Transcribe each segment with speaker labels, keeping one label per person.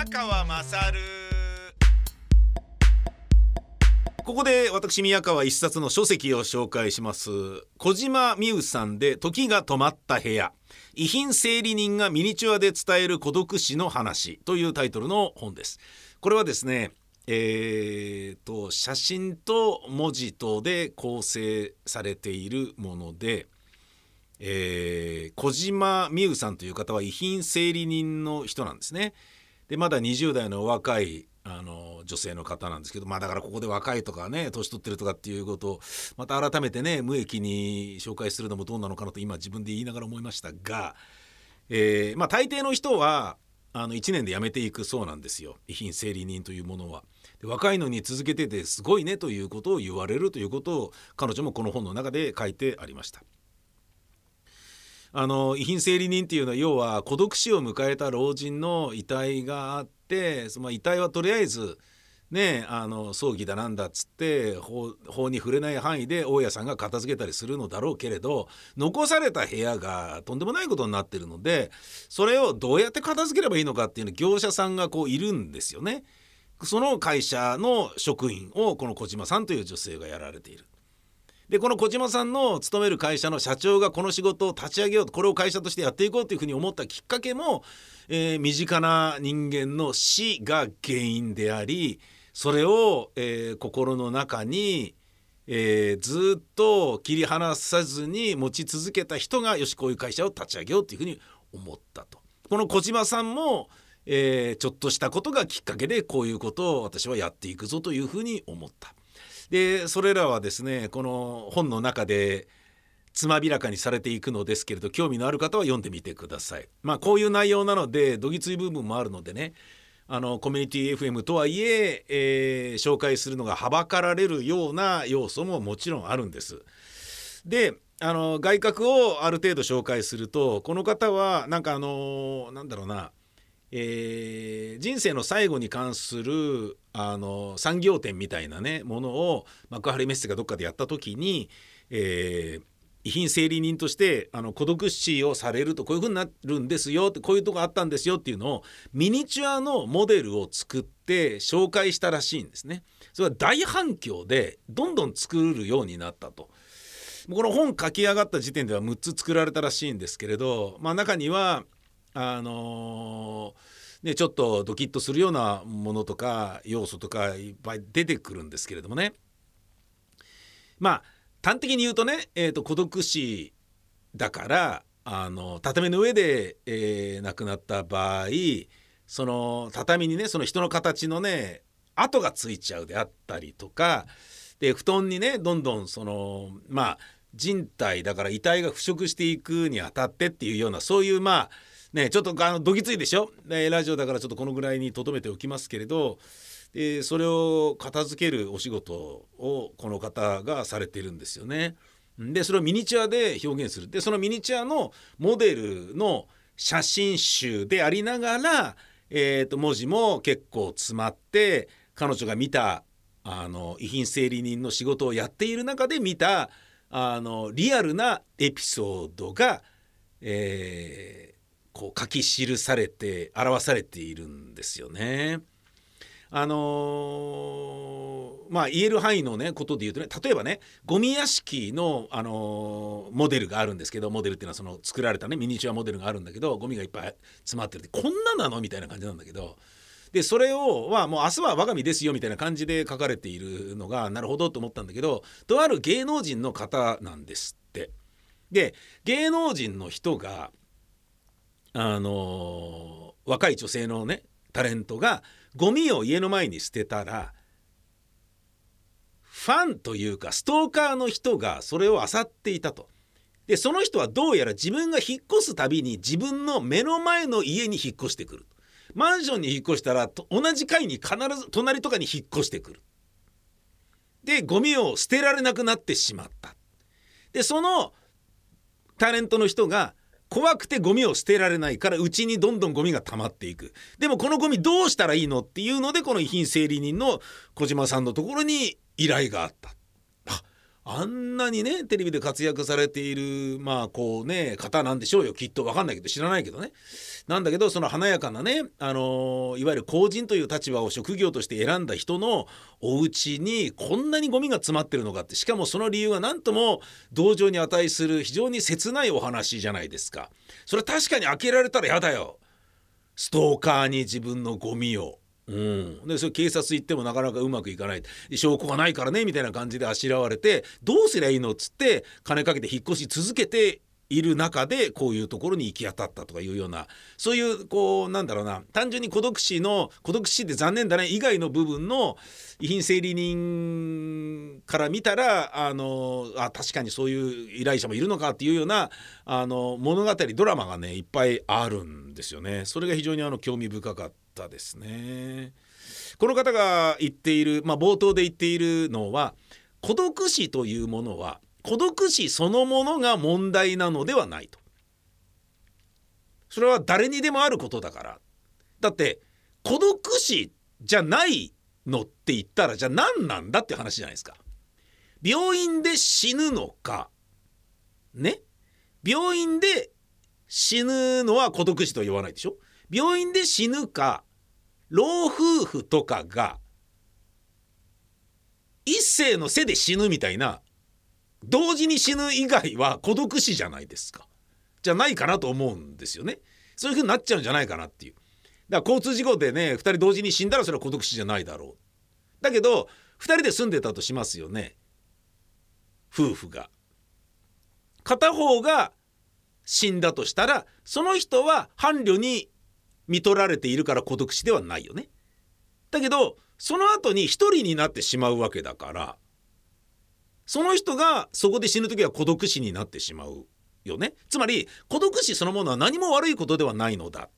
Speaker 1: 宮川まさるここで私宮川一冊の書籍を紹介します。小島美羽さんで時が止まった部屋。遺品整理人がミニチュアで伝える孤独死の話。というタイトルの本です。これはですねえーと写真と文字とで構成されているものでえー、小島美羽さんという方は遺品整理人の人なんですね。でまだ20代の若いあの女性の方なんですけどまあだからここで若いとかね年取ってるとかっていうことをまた改めてね無益に紹介するのもどうなのかなと今自分で言いながら思いましたが、えー、まあ大抵の人はあの1年で辞めていくそうなんですよ遺品整理人というものは。で若いのに続けててすごいねということを言われるということを彼女もこの本の中で書いてありました。あの遺品整理人っていうのは要は孤独死を迎えた老人の遺体があってその遺体はとりあえずねあの葬儀だなんだっつって法に触れない範囲で大家さんが片付けたりするのだろうけれど残された部屋がとんでもないことになってるのでそれをどうやって片付ければいいのかっていうの業者さんがこういるんですよね。その会社の職員をこの小島さんという女性がやられている。でこの小島さんの勤める会社の社長がこの仕事を立ち上げようとこれを会社としてやっていこうというふうに思ったきっかけも、えー、身近な人間の死が原因でありそれを、えー、心の中に、えー、ずっと切り離さずに持ち続けた人がよしこういう会社を立ち上げようというふうに思ったと。この小島さんもえー、ちょっとしたことがきっかけでこういうことを私はやっていくぞというふうに思った。でそれらはですねこの本の中でつまびらかにされていくのですけれど興味のある方は読んでみてください。まあこういう内容なのでどぎつい部分もあるのでねあのコミュニティ FM とはいええー、紹介するのがはばかられるような要素ももちろんあるんです。であの外角をある程度紹介するとこの方はなんかあのなんだろうなえー、人生の最後に関するあの産業展みたいなねものを幕張メッセがどっかでやった時に、えー、遺品整理人としてあの孤独死をされるとこういうふうになるんですよってこういうとこあったんですよっていうのをミニチュアのモデルを作って紹介したらしいんですね。それは大反響でどんどん作るようになったと。この本書き上がった時点では6つ作られたらしいんですけれど、まあ、中にはあのー、ね、ちょっとドキッとするようなものとか要素とかいっぱい出てくるんですけれどもね。まあ端的に言うとね、えーと、孤独死だからあの畳の上で、えー、亡くなった場合その畳にねその人の形のね跡がついちゃうであったりとかで布団にねどんどんそのまあ人体だから遺体が腐食していくにあたってっていうようなそういうまあねちょっとあのどぎついでしょ、ね、ラジオだからちょっとこのぐらいにとどめておきますけれどでそれを片付けるお仕事をこの方がされているんですよね。でそれをミニチュアで表現するでそのミニチュアのモデルの写真集でありながら、えー、と文字も結構詰まって彼女が見たあの遺品整理人の仕事をやっている中で見たあのリアルなエピソードが、えー、こう書き記されて表されているんですよね。あのー、まあ言える範囲のねことで言うとね例えばねゴミ屋敷の、あのー、モデルがあるんですけどモデルっていうのはその作られたねミニチュアモデルがあるんだけどゴミがいっぱい詰まってるってこんななのみたいな感じなんだけどでそれをはもう明日は我が身ですよみたいな感じで書かれているのがなるほどと思ったんだけどとある芸能人の方なんですって。で芸能人の人があの若い女性のねタレントがゴミを家の前に捨てたらファンというかストーカーの人がそれを漁っていたと。でその人はどうやら自分が引っ越すたびに自分の目の前の家に引っ越してくる。マンションに引っ越したら同じ階に必ず隣とかに引っ越してくる。でゴミを捨てられなくなってしまった。でそのタレントの人が怖くてゴミを捨てられないからうちにどんどんゴミが溜まっていく。でもこのゴミどうしたらいいのっていうのでこの遺品整理人の小島さんのところに依頼があった。あんなにねテレビで活躍されているまあこうね方なんでしょうよきっと分かんないけど知らないけどねなんだけどその華やかなね、あのいわゆる公人という立場を職業として選んだ人のお家にこんなにゴミが詰まってるのかってしかもその理由は何とも同情に値する非常に切ないお話じゃないですか。それ確かに開けられたら嫌だよ。ストーカーに自分のゴミを。うん、でそれ警察行ってもなかなかうまくいかない。証拠がないからねみたいな感じであしらわれてどうすりゃいいのっつって金かけて引っ越し続けている中でこういうところに行き当たったとかいうような。そういうこうなんだろうな。単純に孤独死の孤独死って残念だね以外の部分の遺品整理人から見たらあのあ確かにそういう依頼者もいるのかっていうようなあの物語ドラマがねいっぱいあるんですよね。それが非常にあの興味深かったですね。この方が言っている、まあ、冒頭で言っているのは孤独死というものは孤独死そのものが問題なのではないと。それは誰にでもあることだから。だって孤独死じゃないのって言ったらじゃあ何なんだって話じゃないですか。病院で死ぬのかね？病院で死ぬのは孤独死と言わないでしょ？病院で死ぬか老夫婦とかが一世の背で死ぬみたいな同時に死ぬ以外は孤独死じゃないですか。じゃないかなと思うんですよね。そういう風になっちゃうんじゃないかなっていう。だから交通事故でね2人同時に死んだらそれは孤独死じゃないだろう。だけど2人で住んでたとしますよね。夫婦が。片方が死んだとしたらその人は伴侶に見取られているから孤独死ではないよね。だけどその後に一人になってしまうわけだからその人がそこで死ぬ時は孤独死になってしまうよね。つまり孤独死そのものは何も悪いことではないのだ。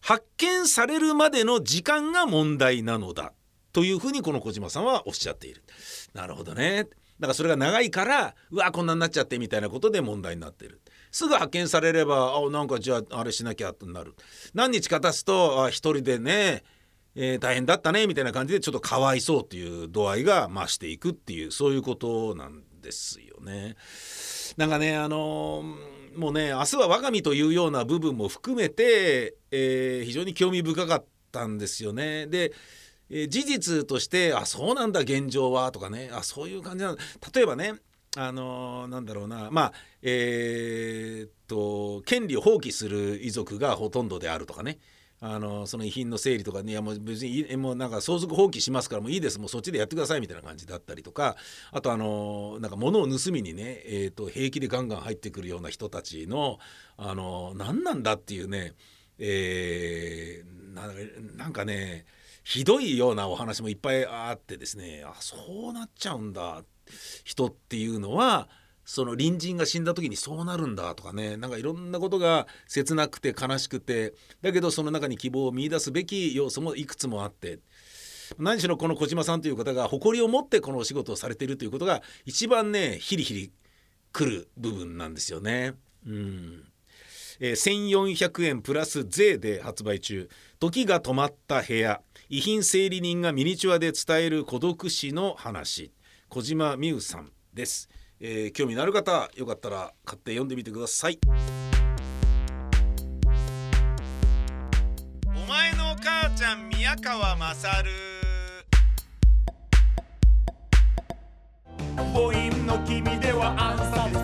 Speaker 1: 発見されるまでの時間が問題なのだ。というふうにこの小島さんはおっしゃっている。なるほどね。だからそれが長いからうわこんなになっちゃってみたいなことで問題になってる。すぐ発見されればあなんかじゃああれしなきゃとなる何日か経つとあ一人でねえー、大変だったねみたいな感じでちょっとかわいそうっていう度合いが増していくっていうそういうことなんですよね。なんかねあのー、もうね明日は我が身というような部分も含めて、えー、非常に興味深かったんですよね。で、事実としてあそうなんだ現状はとかねあそういう感じなんだ例えばねあのー、なんだろうな。まあえー、っと権利を放棄する遺族がほとんどであるとかね。あのその遺品の整理とかね。いやもう別にもうなんか相続放棄しますからもういいです。もうそっちでやってくださいみたいな感じだったりとか。あとあのなんか物を盗みにね、えーと、平気でガンガン入ってくるような人たちのあの何なんだっていうね、えー、なんかねひどいようなお話もいっぱいあってですね。あそうなっちゃうんだっ人っていうのはその隣人が死んだ時にそうなるんだとかねなんかいろんなことが切なくて悲しくてだけどその中に希望を見いだすべき要素もいくつもあって何しろこの小島さんという方が誇りを持ってこのお仕事をされているということが一番ねヒリヒリくる部分なんですよね。うん。えー、1400円プラス税で発売中。時が止まった部屋。遺品整理人がミニチュアで伝える孤独死の話。小島美宇さんです。えー、興味のある方よかったら買って読んでみてください。お前の母ちゃん宮川勝。母音の君ではアン